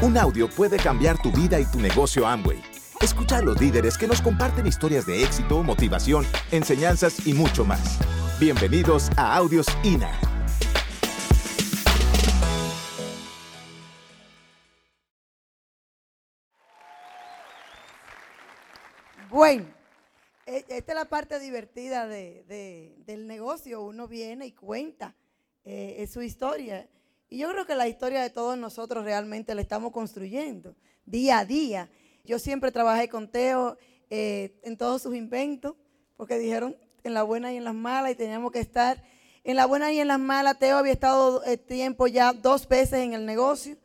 Un audio puede cambiar tu vida y tu negocio Amway. Escucha a los líderes que nos comparten historias de éxito, motivación, enseñanzas y mucho más. Bienvenidos a Audios INA. Bueno, e- esta es la parte divertida de- de- del negocio. Uno viene y cuenta eh, su historia. Y yo creo que la historia de todos nosotros realmente la estamos construyendo día a día. Yo siempre trabajé con Teo eh, en todos sus inventos, porque dijeron en la buena y en las malas, y teníamos que estar en la buena y en las malas. Teo había estado eh, tiempo ya dos veces en el negocio.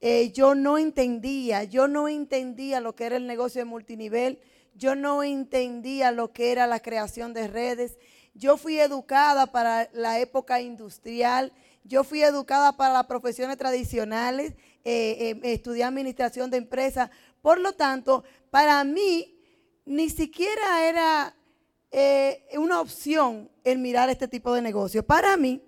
Eh, yo no entendía, yo no entendía lo que era el negocio de multinivel, yo no entendía lo que era la creación de redes. Yo fui educada para la época industrial, yo fui educada para las profesiones tradicionales, eh, eh, estudié administración de empresas. Por lo tanto, para mí ni siquiera era eh, una opción el mirar este tipo de negocio. Para mí,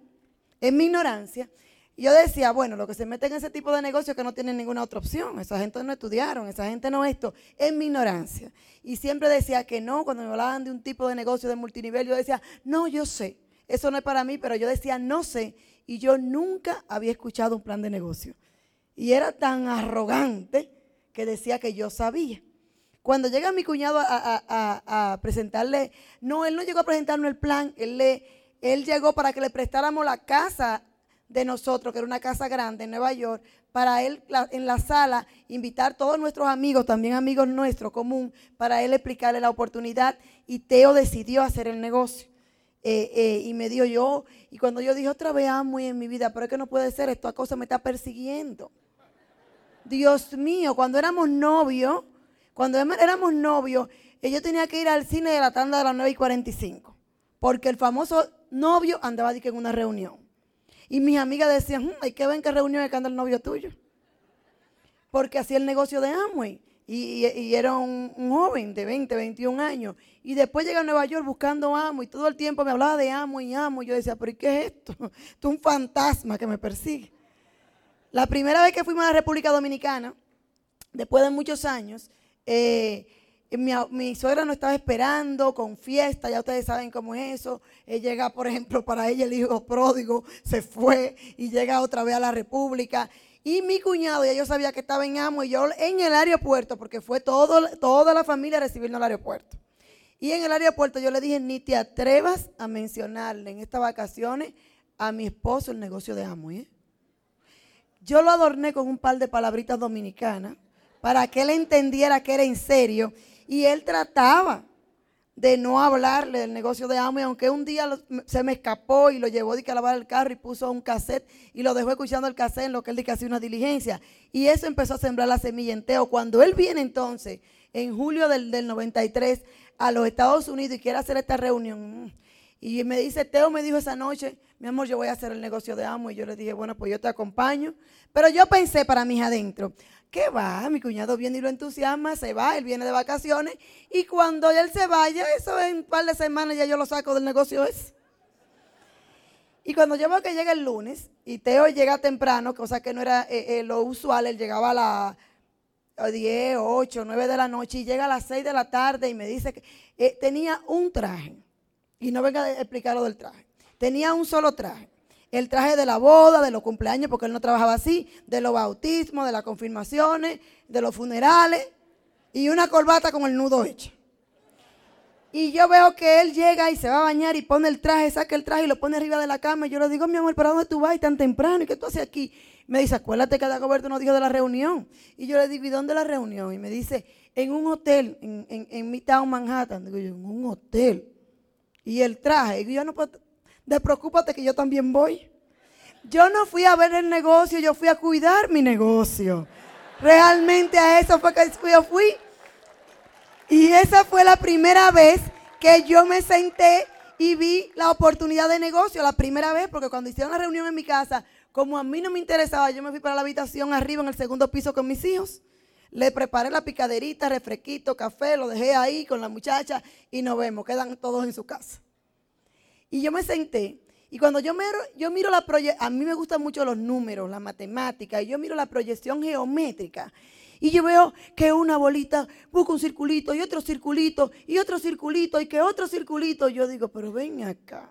en mi ignorancia, yo decía, bueno, lo que se mete en ese tipo de negocio que no tienen ninguna otra opción. Esa gente no estudiaron, esa gente no esto. En mi ignorancia. Y siempre decía que no, cuando me hablaban de un tipo de negocio de multinivel, yo decía, no, yo sé. Eso no es para mí, pero yo decía, no sé. Y yo nunca había escuchado un plan de negocio. Y era tan arrogante que decía que yo sabía. Cuando llega mi cuñado a, presentarle, no, él no llegó a presentarnos el plan, él, le, llegó para que le prestáramos la casa de nosotros, que era una casa grande en Nueva York, para él en la sala invitar todos nuestros amigos, también amigos nuestros común, para él explicarle la oportunidad y Teo decidió hacer el negocio. Eh, eh, y me dio yo, y cuando yo dije otra vez amo en mi vida, pero es que no puede ser, esta cosa me está persiguiendo. Dios mío, cuando éramos novios, cuando em- éramos novios, eh, yo tenía que ir al cine de la tanda de las 9 y 45, porque el famoso novio andaba en una reunión. Y mis amigas decían, "Mm, hay que ver en qué reunión es que anda el novio tuyo. Porque hacía el negocio de Amway. Y, era un, joven de 20, 21 años. Y después llega a Nueva York buscando Amway. Y todo el tiempo me hablaba de Amway y Amway. Yo decía, pero ¿y qué es esto? Esto es un fantasma que me persigue. La primera vez que fuimos a la República Dominicana, después de muchos años, eh, mi, suegra nos estaba esperando con fiesta, ya ustedes saben cómo es eso. Él llega, por ejemplo, para ella el hijo pródigo se fue y llega otra vez a la República. Y mi cuñado, ya yo sabía que estaba en Amo y yo en el aeropuerto, porque fue todo, toda la familia a recibirnos al aeropuerto. Y en el aeropuerto yo le dije, ni te atrevas a mencionarle en estas vacaciones a mi esposo el negocio de Amo. ¿eh? Yo lo adorné con un par de palabritas dominicanas para que él entendiera que era en serio. Y él trataba de no hablarle del negocio de Amo. Y aunque un día se me escapó y lo llevó de a lavar el carro y puso un cassette y lo dejó escuchando el cassette en lo que él dice que hacía una diligencia. Y eso empezó a sembrar la semilla en Teo. Cuando él viene entonces, en julio del, del 93, a los Estados Unidos y quiere hacer esta reunión. y me dice, Teo me dijo esa noche, mi amor, yo voy a hacer el negocio de amo. Y yo le dije, bueno, pues yo te acompaño. Pero yo pensé para mis adentro, ¿qué va? Mi cuñado viene y lo entusiasma, se va, él viene de vacaciones. Y cuando él se vaya, eso en un par de semanas ya yo lo saco del negocio. Y cuando yo veo que llega el lunes, y Teo llega temprano, cosa que no era eh, eh, lo usual, él llegaba a las a 10, 8, 9 de la noche y llega a las 6 de la tarde y me dice que eh, tenía un traje. Y no venga a explicar lo del traje. Tenía un solo traje. El traje de la boda, de los cumpleaños, porque él no trabajaba así, de los bautismos, de las confirmaciones, de los funerales, y una corbata con el nudo hecho. Y yo veo que él llega y se va a bañar y pone el traje, saca el traje y lo pone arriba de la cama. Y yo le digo, mi amor, ¿para dónde tú vas y tan temprano? ¿Y qué tú haces aquí? Me dice, acuérdate que Dagoberto nos dijo de la reunión. Y yo le digo, ¿y dónde la reunión? Y me dice, en un hotel, en, en, en Midtown Manhattan. Digo yo, en un hotel. Y el traje. Y yo, no, pues, despreocúpate que yo también voy. Yo no fui a ver el negocio, yo fui a cuidar mi negocio. Realmente a eso fue que yo fui. Y esa fue la primera vez que yo me senté y vi la oportunidad de negocio. La primera vez, porque cuando hicieron la reunión en mi casa, como a mí no me interesaba, yo me fui para la habitación arriba en el segundo piso con mis hijos. Le preparé la picaderita, refresquito, café, lo dejé ahí con la muchacha y nos vemos, quedan todos en su casa. Y yo me senté Y cuando yo miro, yo miro la proyección, a mí me gustan mucho los números, la matemática, y yo miro la proyección geométrica. Y yo veo que una bolita busca un circulito y otro circulito y otro circulito y que otro circulito. Yo digo, pero ven acá.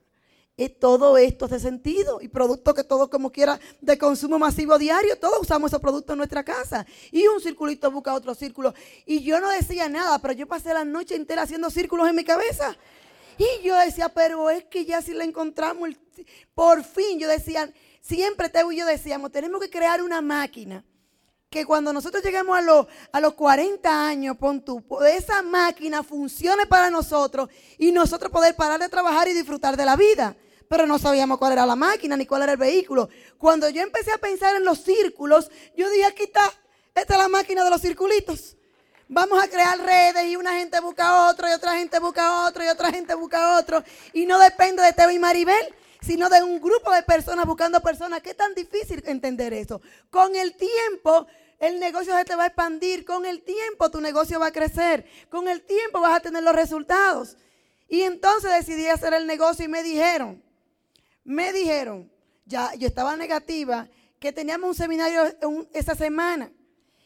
Es todo esto de sentido y producto que todos como quiera de consumo masivo diario, todos usamos esos productos en nuestra casa. Y un circulito busca otro círculo. Y yo no decía nada, pero yo pasé la noche entera haciendo círculos en mi cabeza. Y yo decía, pero es que ya si la encontramos, por fin yo decía, siempre Teo y yo decíamos, tenemos que crear una máquina que cuando nosotros lleguemos a, los, a los 40 años, pon tú, esa máquina funcione para nosotros y nosotros poder parar de trabajar y disfrutar de la vida. Pero no sabíamos cuál era la máquina ni cuál era el vehículo. Cuando yo empecé a pensar en los círculos, yo dije, aquí está, esta es la máquina de los circulitos. Vamos a crear redes y una gente busca otro y otra gente busca otro y otra gente busca otro. Y no depende de Teo y Maribel, sino de un grupo de personas buscando personas. ¿Qué tan difícil entender eso? Con el tiempo el negocio se te va a expandir. Con el tiempo tu negocio va a crecer. Con el tiempo vas a tener los resultados. Y entonces decidí hacer el negocio y me dijeron, me dijeron, ya yo estaba negativa, que teníamos un seminario esa semana.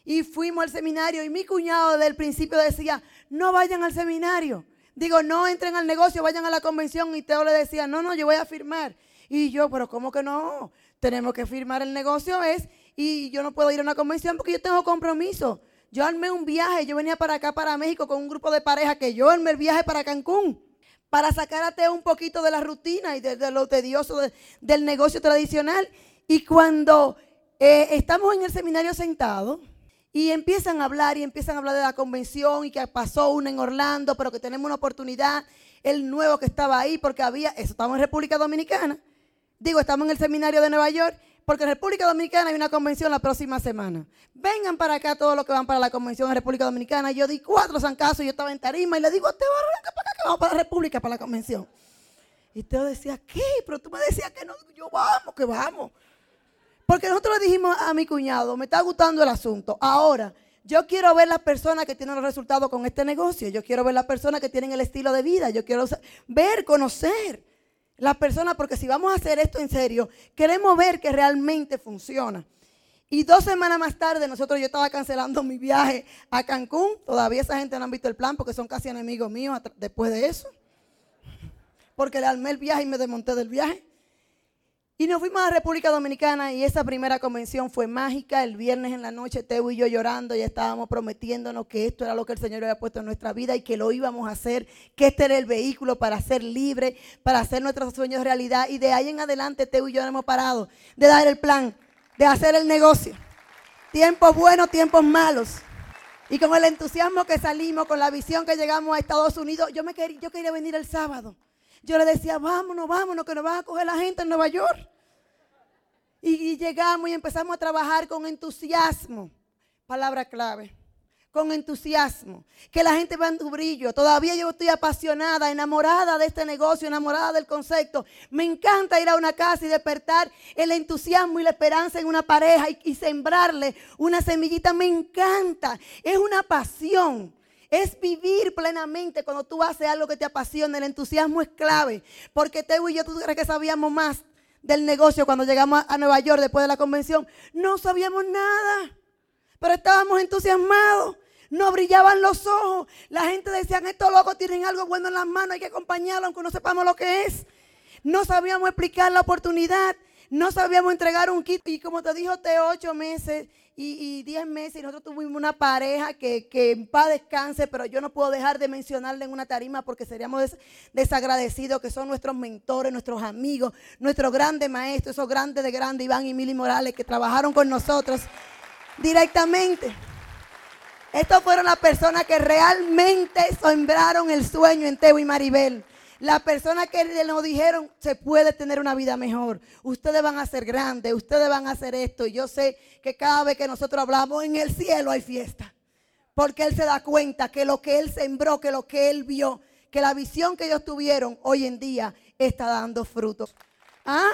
Y fuimos al seminario y mi cuñado desde el principio decía, no vayan al seminario. Digo, no entren al negocio, vayan a la convención. Y Teo le decía, no, no, yo voy a firmar. Y yo, pero ¿cómo que no? Tenemos que firmar el negocio es y yo no puedo ir a una convención porque yo tengo compromiso. Yo armé un viaje, yo venía para acá, para México, con un grupo de pareja que yo armé el viaje para Cancún, para sacarte un poquito de la rutina y de, lo tedioso del negocio tradicional. Y cuando eh, estamos en el seminario sentados y empiezan a hablar y empiezan a hablar de la convención y que pasó una en Orlando, pero que tenemos una oportunidad, el nuevo que estaba ahí, porque había, eso estamos en República Dominicana, digo, estamos en el seminario de Nueva York porque en República Dominicana hay una convención la próxima semana. Vengan para acá todos los que van para la convención en República Dominicana. Yo di cuatro zancazos yo estaba en tarima y le digo, te arranca para acá que vamos para la República, para la convención. Y Teo decía, ¿qué? Pero tú me decías que no. Yo, vamos, que vamos. Porque nosotros le dijimos a mi cuñado, me está gustando el asunto. Ahora, yo quiero ver las personas que tienen los resultados con este negocio. Yo quiero ver las personas que tienen el estilo de vida. Yo quiero ver, conocer. Las personas, porque si vamos a hacer esto en serio, queremos ver que realmente funciona. Y dos semanas más tarde, nosotros yo estaba cancelando mi viaje a Cancún. Todavía esa gente no han visto el plan porque son casi enemigos míos después de eso. Porque le armé el viaje y me desmonté del viaje. Y nos fuimos a República Dominicana y esa primera convención fue mágica. El viernes en la noche, Teo y yo llorando, ya estábamos prometiéndonos que esto era lo que el Señor había puesto en nuestra vida y que lo íbamos a hacer, que este era el vehículo para ser libre, para hacer nuestros sueños realidad. Y de ahí en adelante, Teo y yo no hemos parado de dar el plan, de hacer el negocio. Tiempos buenos, tiempos malos. Y con el entusiasmo que salimos, con la visión que llegamos a Estados Unidos, yo, me quería, yo quería venir el sábado. Yo le decía, vámonos, vámonos, que nos van a coger la gente en Nueva York. Y, llegamos y empezamos a trabajar con entusiasmo. Palabra clave. Con entusiasmo. Que la gente vea en tu brillo. Todavía yo estoy apasionada, enamorada de este negocio, enamorada del concepto. Me encanta ir a una casa y despertar el entusiasmo y la esperanza en una pareja y, y sembrarle una semillita. Me encanta. Es una pasión. Es vivir plenamente cuando tú haces algo que te apasiona. El entusiasmo es clave. Porque Teo y yo, ¿tú crees que sabíamos más del negocio cuando llegamos a Nueva York después de la convención? No sabíamos nada. Pero estábamos entusiasmados. No brillaban los ojos. La gente decía, estos locos tienen algo bueno en las manos, hay que acompañarlo aunque no sepamos lo que es. No sabíamos explicar la oportunidad. No sabíamos entregar un kit. Y como te dijo, Teo, ocho meses y, diez meses y nosotros tuvimos una pareja que, que en paz descanse, pero yo no puedo dejar de mencionarle en una tarima porque seríamos desagradecidos, que son nuestros mentores, nuestros amigos, nuestros grandes maestros, esos grandes de grande, Iván y Mili Morales, que trabajaron con nosotros directamente. Estos fueron las personas que realmente sembraron el sueño en Teo y Maribel. Las personas que nos dijeron, se puede tener una vida mejor. Ustedes van a ser grandes, ustedes van a hacer esto. Y yo sé que cada vez que nosotros hablamos en el cielo hay fiesta. Porque Él se da cuenta que lo que Él sembró, que lo que Él vio, que la visión que ellos tuvieron hoy en día está dando frutos. ¿Ah?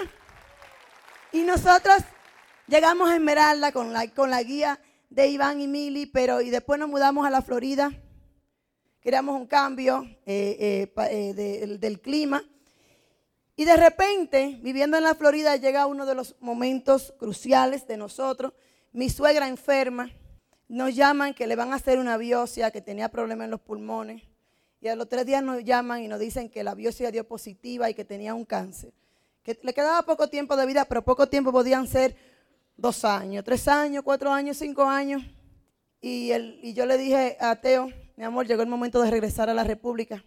Y nosotros llegamos a Esmeralda con la, con la guía de Iván y Mili, pero y después nos mudamos a la Florida queríamos un cambio eh, eh, eh, del clima. Y de repente, viviendo en la Florida, llega uno de los momentos cruciales de nosotros. Mi suegra enferma, nos llaman que le van a hacer una biopsia, que tenía problemas en los pulmones. Y a los tres días nos llaman y nos dicen que la biopsia dio positiva y que tenía un cáncer. Que le quedaba poco tiempo de vida, pero poco tiempo podían ser dos años, tres años, cuatro años, cinco años. Y, y yo le dije a Teo, mi amor, llegó el momento de regresar a la República.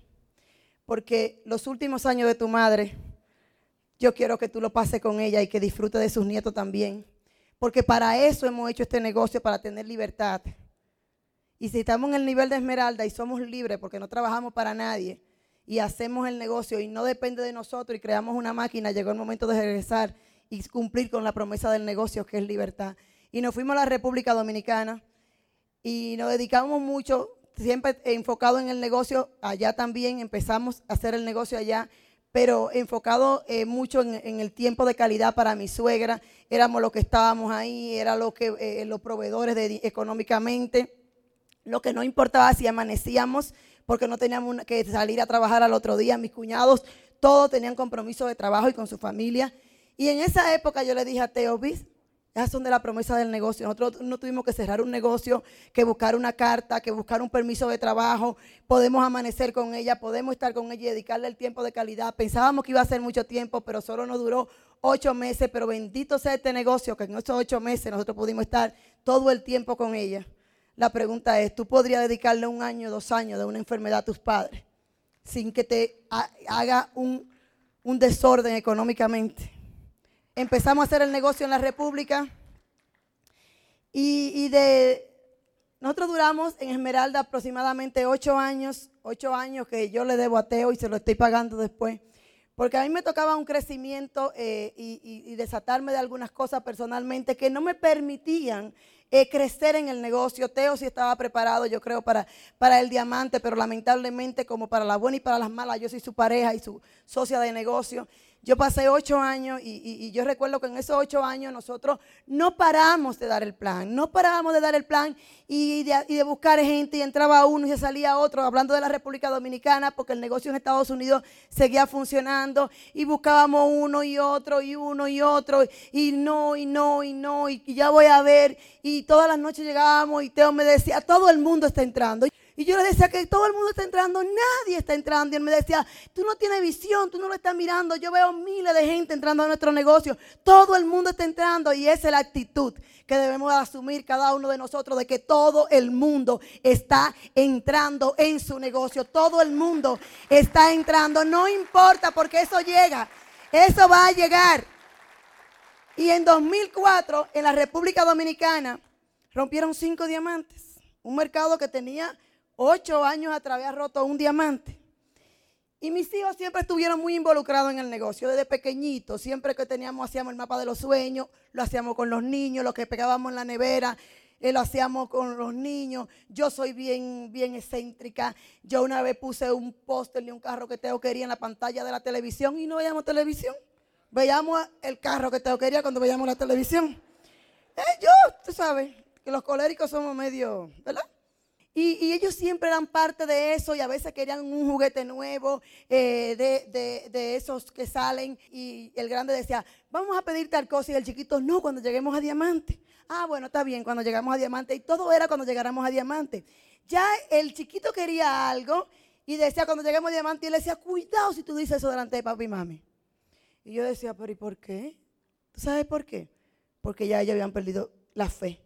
Porque los últimos años de tu madre, yo quiero que tú lo pases con ella y que disfrute de sus nietos también. Porque para eso hemos hecho este negocio, para tener libertad. Y si estamos en el nivel de Esmeralda y somos libres porque no trabajamos para nadie y hacemos el negocio y no depende de nosotros y creamos una máquina, llegó el momento de regresar y cumplir con la promesa del negocio que es libertad. Y nos fuimos a la República Dominicana y nos dedicamos mucho, siempre enfocado en el negocio, allá también empezamos a hacer el negocio allá, pero enfocado eh, mucho en, el tiempo de calidad para mi suegra, éramos los que estábamos ahí, era lo eh, los proveedores económicamente, lo que no importaba si amanecíamos porque no teníamos que salir a trabajar al otro día, mis cuñados todos tenían compromiso de trabajo y con su familia. Y en esa época yo le dije a Teo, ¿vis? Esas son de la promesa del negocio. Nosotros no tuvimos que cerrar un negocio, que buscar una carta, que buscar un permiso de trabajo. Podemos amanecer con ella, podemos estar con ella y dedicarle el tiempo de calidad. Pensábamos que iba a ser mucho tiempo, pero solo nos duró ocho meses. Pero bendito sea este negocio, que en esos ocho meses nosotros pudimos estar todo el tiempo con ella. La pregunta es, ¿tú podrías dedicarle un año, dos años de una enfermedad a tus padres sin que te haga un, un desorden económicamente? Empezamos a hacer el negocio en la República. Y, de nosotros duramos en Esmeralda aproximadamente ocho años, ocho años que yo le debo a Teo y se lo estoy pagando después. Porque a mí me tocaba un crecimiento eh, y, desatarme de algunas cosas personalmente que no me permitían eh, crecer en el negocio. Teo sí estaba preparado, yo creo, para, para el diamante, pero lamentablemente como para la buena y para las malas, yo soy su pareja y su socia de negocio. Yo pasé ocho años y, yo recuerdo que en esos ocho años nosotros no paramos de dar el plan, no parábamos de dar el plan y de, buscar gente y entraba uno y se salía otro, hablando de la República Dominicana, porque el negocio en Estados Unidos seguía funcionando y buscábamos uno y otro y uno y otro y no y no y no y ya voy a ver y todas las noches llegábamos y Teo me decía, todo el mundo está entrando. Y yo le decía que todo el mundo está entrando, nadie está entrando. Y él me decía, tú no tienes visión, tú no lo estás mirando. Yo veo miles de gente entrando a nuestro negocio. Todo el mundo está entrando y esa es la actitud que debemos asumir cada uno de nosotros de que todo el mundo está entrando en su negocio. Todo el mundo está entrando. No importa porque eso llega. Eso va a llegar. Y en 2004, en la República Dominicana, rompieron cinco diamantes. Un mercado que tenía ocho años atrás había roto un diamante. Y mis hijos siempre estuvieron muy involucrados en el negocio, desde pequeñitos. Siempre que teníamos, hacíamos el mapa de los sueños, lo hacíamos con los niños, lo que pegábamos en la nevera, eh, lo hacíamos con los niños. Yo soy bien, bien excéntrica. Yo una vez puse un póster de un carro que Teo quería en la pantalla de la televisión y no veíamos televisión. Veíamos el carro que Teo quería cuando veíamos la televisión. Eh, yo, tú sabes, que los coléricos somos medio, ¿verdad? Y, ellos siempre eran parte de eso y a veces querían un juguete nuevo eh, de, esos que salen. Y el grande decía, vamos a pedir tal cosa. Y el chiquito, no, cuando lleguemos a diamante. Ah, bueno, está bien, cuando llegamos a diamante. Y todo era cuando llegáramos a diamante. Ya el chiquito quería algo y decía, cuando lleguemos a diamante, y él decía, cuidado si tú dices eso delante de papi y mami. Y yo decía, pero ¿y por qué? ¿Tú sabes por qué? Porque ya ellos habían perdido la fe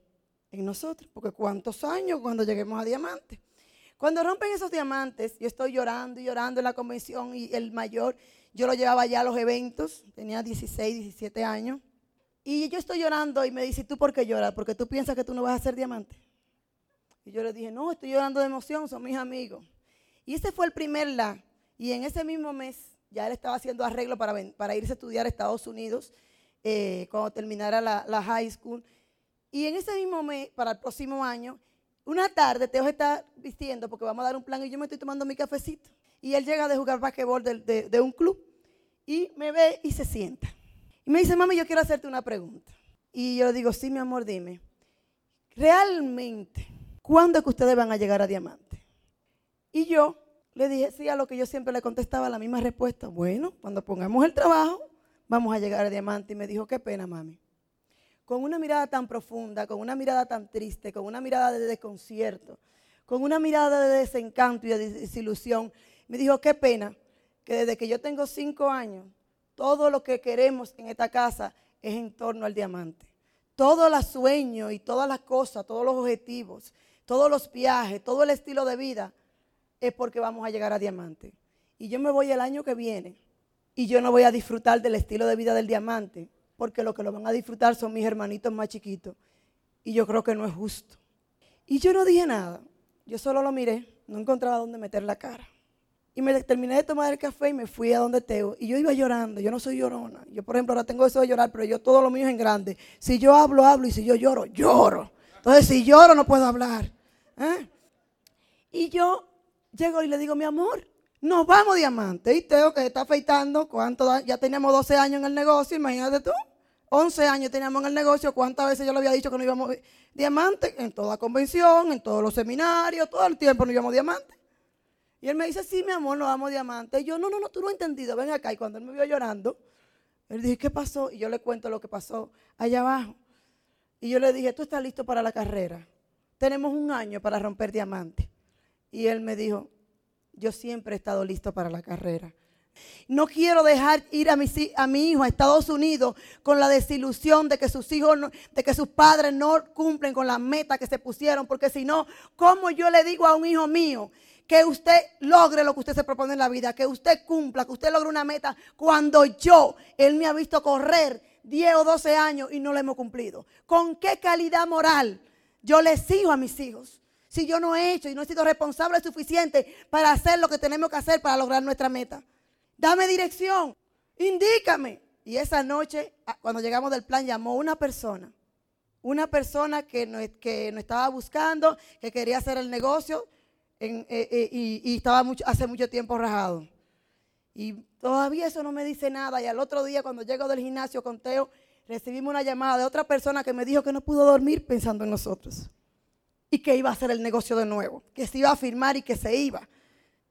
en nosotros, porque cuántos años cuando lleguemos a diamante. Cuando rompen esos diamantes, yo estoy llorando y llorando en la convención y el mayor, yo lo llevaba ya a los eventos, tenía 16, 17 años. Y yo estoy llorando y me dice, ¿tú por qué lloras? Porque tú piensas que tú no vas a ser diamante. Y yo le dije, no, estoy llorando de emoción, son mis amigos. Y ese fue el primer la. Y en ese mismo mes, ya él estaba haciendo arreglo para, irse a estudiar a Estados Unidos eh, cuando terminara la high school. Y en ese mismo mes, para el próximo año, una tarde Teo está vistiendo porque vamos a dar un plan y yo me estoy tomando mi cafecito. Y él llega de jugar basquetbol de, de, un club y me ve y se sienta. Y me dice, mami, yo quiero hacerte una pregunta. Y yo digo, sí, mi amor, dime. Realmente, ¿cuándo es que ustedes van a llegar a diamante? Y yo Le dije sí a lo que yo siempre le contestaba la misma respuesta. Bueno, cuando pongamos el trabajo, vamos a llegar a diamante. Y me dijo, qué pena, mami. Con una mirada tan profunda, con una mirada tan triste, con una mirada de desconcierto, con una mirada de desencanto y de desilusión, me dijo, qué pena que desde que yo tengo cinco años, todo lo que queremos en esta casa es en torno al diamante. Todo los sueños y todas las cosas, todos los objetivos, todos los viajes, todo el estilo de vida es porque vamos a llegar a diamante. Y yo me voy el año que viene y yo no voy a disfrutar del estilo de vida del diamante, porque lo que lo van a disfrutar son mis hermanitos más chiquitos. Y yo creo que no es justo. Y yo no dije nada, yo solo lo miré, no encontraba dónde meter la cara. Y me terminé de tomar el café y me fui a donde Teo. Y yo iba llorando, yo no soy llorona. Yo, por ejemplo, ahora tengo eso de llorar, pero yo todo lo mío es en grande. Si yo hablo, hablo, y si yo lloro, lloro. Entonces, si lloro, no puedo hablar. ¿eh? Y yo llego y le digo, mi amor, nos vamos diamante. Y Teo que está afeitando, ¿cuánto ya teníamos 12 años en el negocio, imagínate tú. 11 años teníamos en el negocio, ¿cuántas veces yo le había dicho que no íbamos diamante? En toda convención, en todos los seminarios, todo el tiempo no íbamos diamante. Y él me dice, sí, mi amor, nos vamos diamante. Y yo, no, no, no, tú no has entendido, ven acá. Y cuando él me vio llorando, él dijo, ¿qué pasó? Y yo le cuento lo que pasó allá abajo. Y yo le dije, tú estás listo para la carrera. Tenemos un año para romper diamante. Y él me dijo, yo siempre he estado listo para la carrera. No quiero dejar ir a mi, a mi, hijo a Estados Unidos con la desilusión de que sus hijos, de que sus padres no cumplen con la meta que se pusieron, porque si no, ¿cómo yo le digo a un hijo mío que usted logre lo que usted se propone en la vida, que usted cumpla, que usted logre una meta cuando yo, él me ha visto correr 10 o 12 años y no lo hemos cumplido? ¿Con qué calidad moral yo le sigo a mis hijos? Si yo no he hecho y no he sido responsable suficiente para hacer lo que tenemos que hacer para lograr nuestra meta? Dame dirección, indícame. Y esa noche, ah, cuando llegamos del plan, llamó una persona, una persona que nos, estaba buscando, que quería hacer el negocio eh, eh, y, estaba hace mucho tiempo rajado. Y todavía eso no me dice nada. Y al otro día, cuando llego del gimnasio con Teo, recibimos una llamada de otra persona que me dijo que no pudo dormir pensando en nosotros y que iba a hacer el negocio de nuevo, que se iba a firmar y que se iba.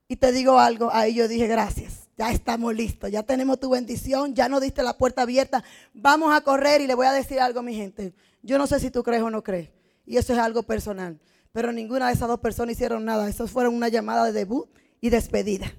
Y te digo algo, ahí yo dije gracias, ya estamos listos, ya tenemos tu bendición, ya no diste la puerta abierta, vamos a correr y le voy a decir algo a mi gente. Yo no sé si tú crees o no crees, y eso es algo personal, pero ninguna de esas dos personas hicieron nada, eso fueron una llamada de debut y despedida.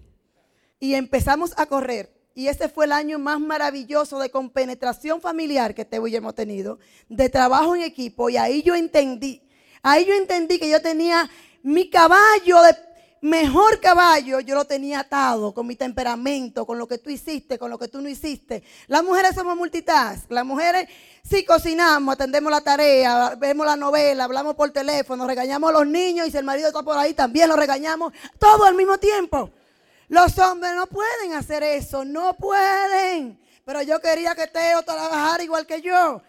Y empezamos a correr. Y ese fue el año más maravilloso de compenetración familiar que Teo y hemos tenido, de trabajo en equipo. Y ahí yo entendí Ahí yo entendí que yo tenía mi caballo de mejor caballo, yo lo tenía atado con mi temperamento, con lo que tú hiciste, con lo que tú no hiciste. Las mujeres somos multitask. Las mujeres sí cocinamos, atendemos la tarea, vemos la novela, hablamos por teléfono, regañamos a los niños y si el marido está por ahí también lo regañamos, todo al mismo tiempo. Los hombres no pueden hacer eso, no pueden. Pero yo quería que Teo trabajara igual que yo.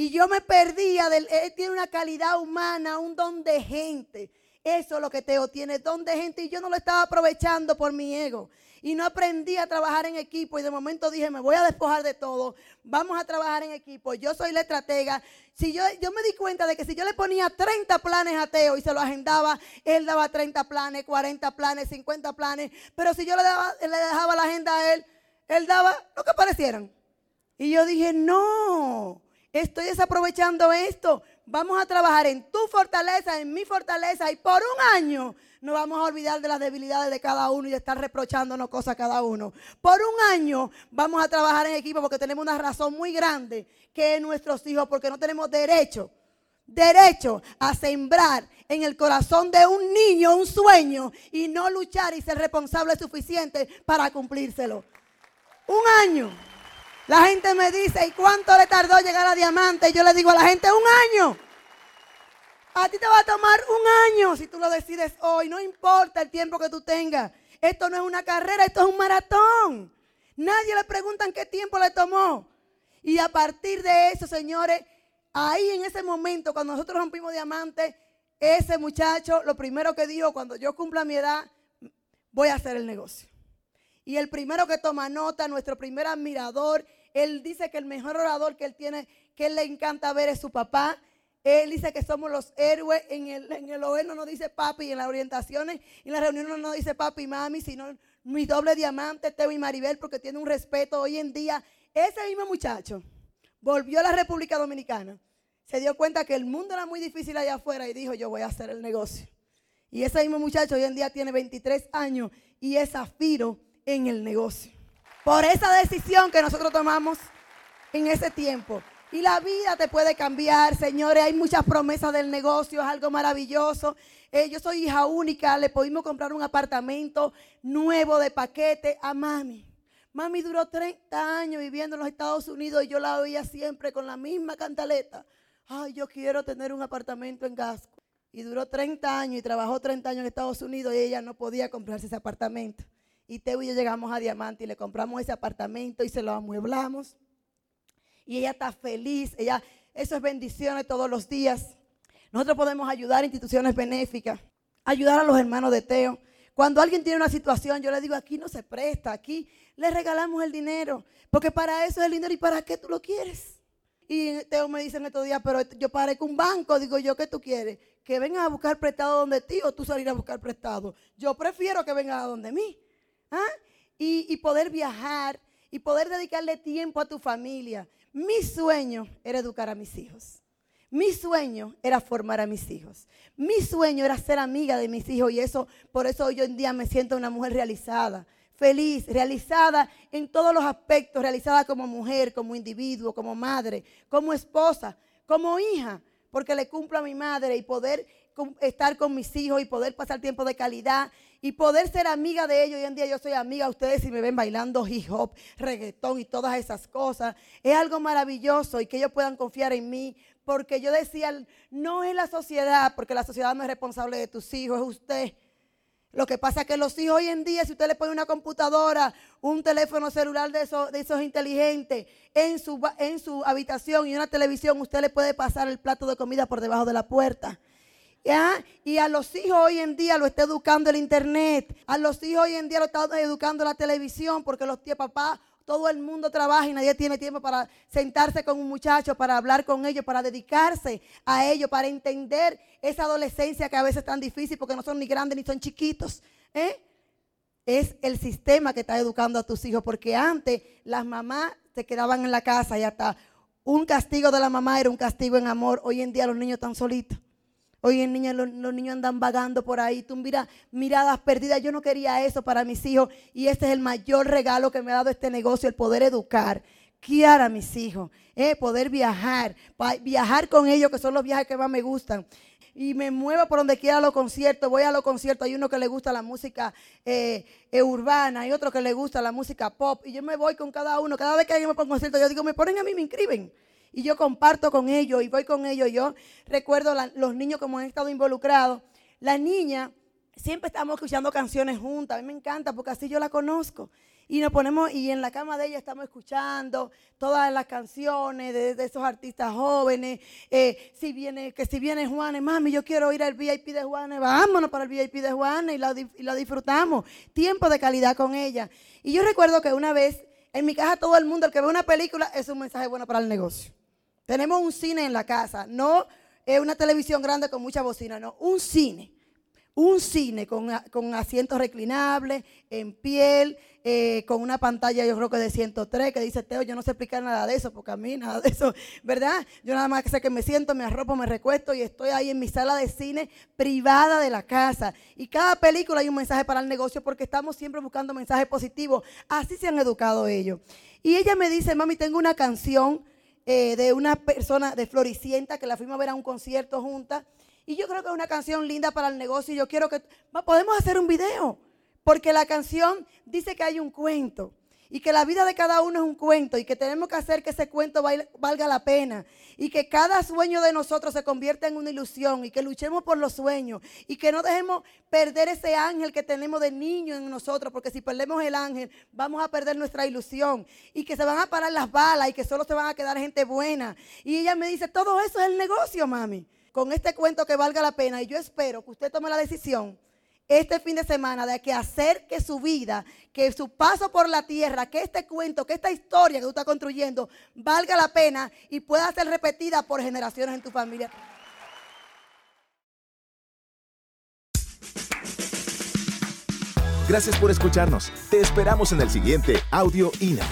Y yo me perdía del, él tiene una calidad humana, un don de gente. Eso es lo que Teo tiene, don de gente. Y yo no lo estaba aprovechando por mi ego. Y no aprendí a trabajar en equipo. Y de momento dije, me voy a despojar de todo. Vamos a trabajar en equipo. Yo soy la estratega. Si yo, yo me di cuenta de que si yo le ponía 30 planes a Teo y se lo agendaba, él daba 30 planes, 40 planes, 50 planes. Pero si yo le, daba, le dejaba la agenda a él, él daba lo que parecieran. Y yo dije, no estoy desaprovechando esto. Vamos a trabajar en tu fortaleza, en mi fortaleza y por un año no vamos a olvidar de las debilidades de cada uno y de estar reprochándonos cosas a cada uno. Por un año vamos a trabajar en equipo porque tenemos una razón muy grande que es nuestros hijos, porque no tenemos derecho, derecho a sembrar en el corazón de un niño un sueño y no luchar y ser responsable suficiente para cumplírselo. Un año. La gente me dice, ¿y cuánto le tardó llegar a diamante? Y yo le digo a la gente, un año. A ti te va a tomar un año si tú lo decides hoy. No importa el tiempo que tú tengas. Esto no es una carrera, esto es un maratón. Nadie le pregunta en qué tiempo le tomó. Y a partir de eso, señores, ahí en ese momento, cuando nosotros rompimos diamante, ese muchacho, lo primero que dijo, cuando yo cumpla mi edad, voy a hacer el negocio. Y el primero que toma nota, nuestro primer admirador, él dice que el mejor orador que él tiene, que él le encanta ver es su papá. Él dice que somos los héroes. En el, en el no nos dice papi, en las orientaciones, en las reuniones no nos dice papi y mami, sino mi doble diamante, Teo y Maribel, porque tiene un respeto hoy en día. Ese mismo muchacho volvió a la República Dominicana, se dio cuenta que el mundo era muy difícil allá afuera y dijo, yo voy a hacer el negocio. Y ese mismo muchacho hoy en día tiene 23 años y es zafiro en el negocio. Por esa decisión que nosotros tomamos en ese tiempo. Y la vida te puede cambiar, señores. Hay muchas promesas del negocio, es algo maravilloso. Eh, yo soy hija única, le pudimos comprar un apartamento nuevo de paquete a mami. Mami duró 30 años viviendo en los Estados Unidos y yo la oía siempre con la misma cantaleta. Ay, yo quiero tener un apartamento en Gasco. Y duró 30 años y trabajó 30 años en Estados Unidos y ella no podía comprarse ese apartamento. Y Teo y yo llegamos a Diamante y le compramos ese apartamento y se lo amueblamos. Y ella está feliz. Ella, eso es bendiciones todos los días. Nosotros podemos ayudar a instituciones benéficas, ayudar a los hermanos de Teo. Cuando alguien tiene una situación, yo le digo, aquí no se presta, aquí le regalamos el dinero, porque para eso es el dinero y para qué tú lo quieres. Y Teo me dice en estos días, pero yo parezco un banco, digo yo, ¿qué tú quieres? Que vengan a buscar prestado donde ti o tú salir a buscar prestado. Yo prefiero que vengan a donde mí. ¿Ah? Y, y poder viajar y poder dedicarle tiempo a tu familia. Mi sueño era educar a mis hijos. Mi sueño era formar a mis hijos. Mi sueño era ser amiga de mis hijos y eso, por eso hoy en día me siento una mujer realizada, feliz, realizada en todos los aspectos, realizada como mujer, como individuo, como madre, como esposa, como hija, porque le cumplo a mi madre y poder estar con mis hijos y poder pasar tiempo de calidad y poder ser amiga de ellos. Hoy en día yo soy amiga de ustedes y me ven bailando hip hop, reggaetón y todas esas cosas. Es algo maravilloso y que ellos puedan confiar en mí porque yo decía, no es la sociedad, porque la sociedad no es responsable de tus hijos, es usted. Lo que pasa es que los hijos hoy en día, si usted le pone una computadora, un teléfono celular de esos, de esos inteligentes en su, en su habitación y una televisión, usted le puede pasar el plato de comida por debajo de la puerta. Y a los hijos hoy en día lo está educando el internet. A los hijos hoy en día lo está educando la televisión porque los tíos papás todo el mundo trabaja y nadie tiene tiempo para sentarse con un muchacho, para hablar con ellos, para dedicarse a ellos, para entender esa adolescencia que a veces es tan difícil porque no son ni grandes ni son chiquitos. ¿eh? Es el sistema que está educando a tus hijos, porque antes las mamás se quedaban en la casa y hasta un castigo de la mamá era un castigo en amor. Hoy en día los niños están solitos. Hoy en niña, los, niños andan vagando por ahí. Tú mira, miradas perdidas. Yo no quería eso para mis hijos. Y este es el mayor regalo que me ha dado este negocio, el poder educar. Guiar a mis hijos. Eh, poder viajar. Viajar con ellos, que son los viajes que más me gustan. Y me muevo por donde quiera a los conciertos. Voy a los conciertos. Hay uno que le gusta la música eh, eh, urbana. Hay otro que le gusta la música pop. Y yo me voy con cada uno. Cada vez que alguien me pone un concierto, yo digo, me ponen a mí, me inscriben y yo comparto con ellos y voy con ellos. Yo recuerdo los niños como han estado involucrados. La niña, siempre estamos escuchando canciones juntas. A mí me encanta porque así yo la conozco. Y nos ponemos, y en la cama de ella estamos escuchando todas las canciones de, esos artistas jóvenes. Eh, si viene, que si viene Juanes, mami, yo quiero ir al VIP de Juanes, vámonos para el VIP de Juanes y lo, y lo disfrutamos. Tiempo de calidad con ella. Y yo recuerdo que una vez en mi casa todo el mundo, el que ve una película, es un mensaje bueno para el negocio. Tenemos un cine en la casa, no una televisión grande con mucha bocina, no, un cine. Un cine con, asientos reclinables, en piel, eh, con una pantalla yo creo que de 103 que dice Teo, yo no sé explicar nada de eso, porque a mí nada de eso, ¿verdad? Yo nada más sé que me siento, me arropo, me recuesto y estoy ahí en mi sala de cine privada de la casa. Y cada película hay un mensaje para el negocio porque estamos siempre buscando mensajes positivos. Así se han educado ellos. Y ella me dice, mami, tengo una canción eh, de una persona de Floricienta que la fuimos a ver a un concierto juntas. Y yo creo que es una canción linda para el negocio y yo quiero que podemos hacer un video. Porque la canción dice que hay un cuento y que la vida de cada uno es un cuento y que tenemos que hacer que ese cuento valga la pena y que cada sueño de nosotros se convierta en una ilusión y que luchemos por los sueños y que no dejemos perder ese ángel que tenemos de niño en nosotros porque si perdemos el ángel vamos a perder nuestra ilusión y que se van a parar las balas y que solo se van a quedar gente buena y ella me dice todo eso es el negocio mami con este cuento que valga la pena y yo espero que usted tome la decisión este fin de semana de que hacer que su vida, que su paso por la tierra, que este cuento, que esta historia que tú estás construyendo valga la pena y pueda ser repetida por generaciones en tu familia. Gracias por escucharnos. Te esperamos en el siguiente Audio INA.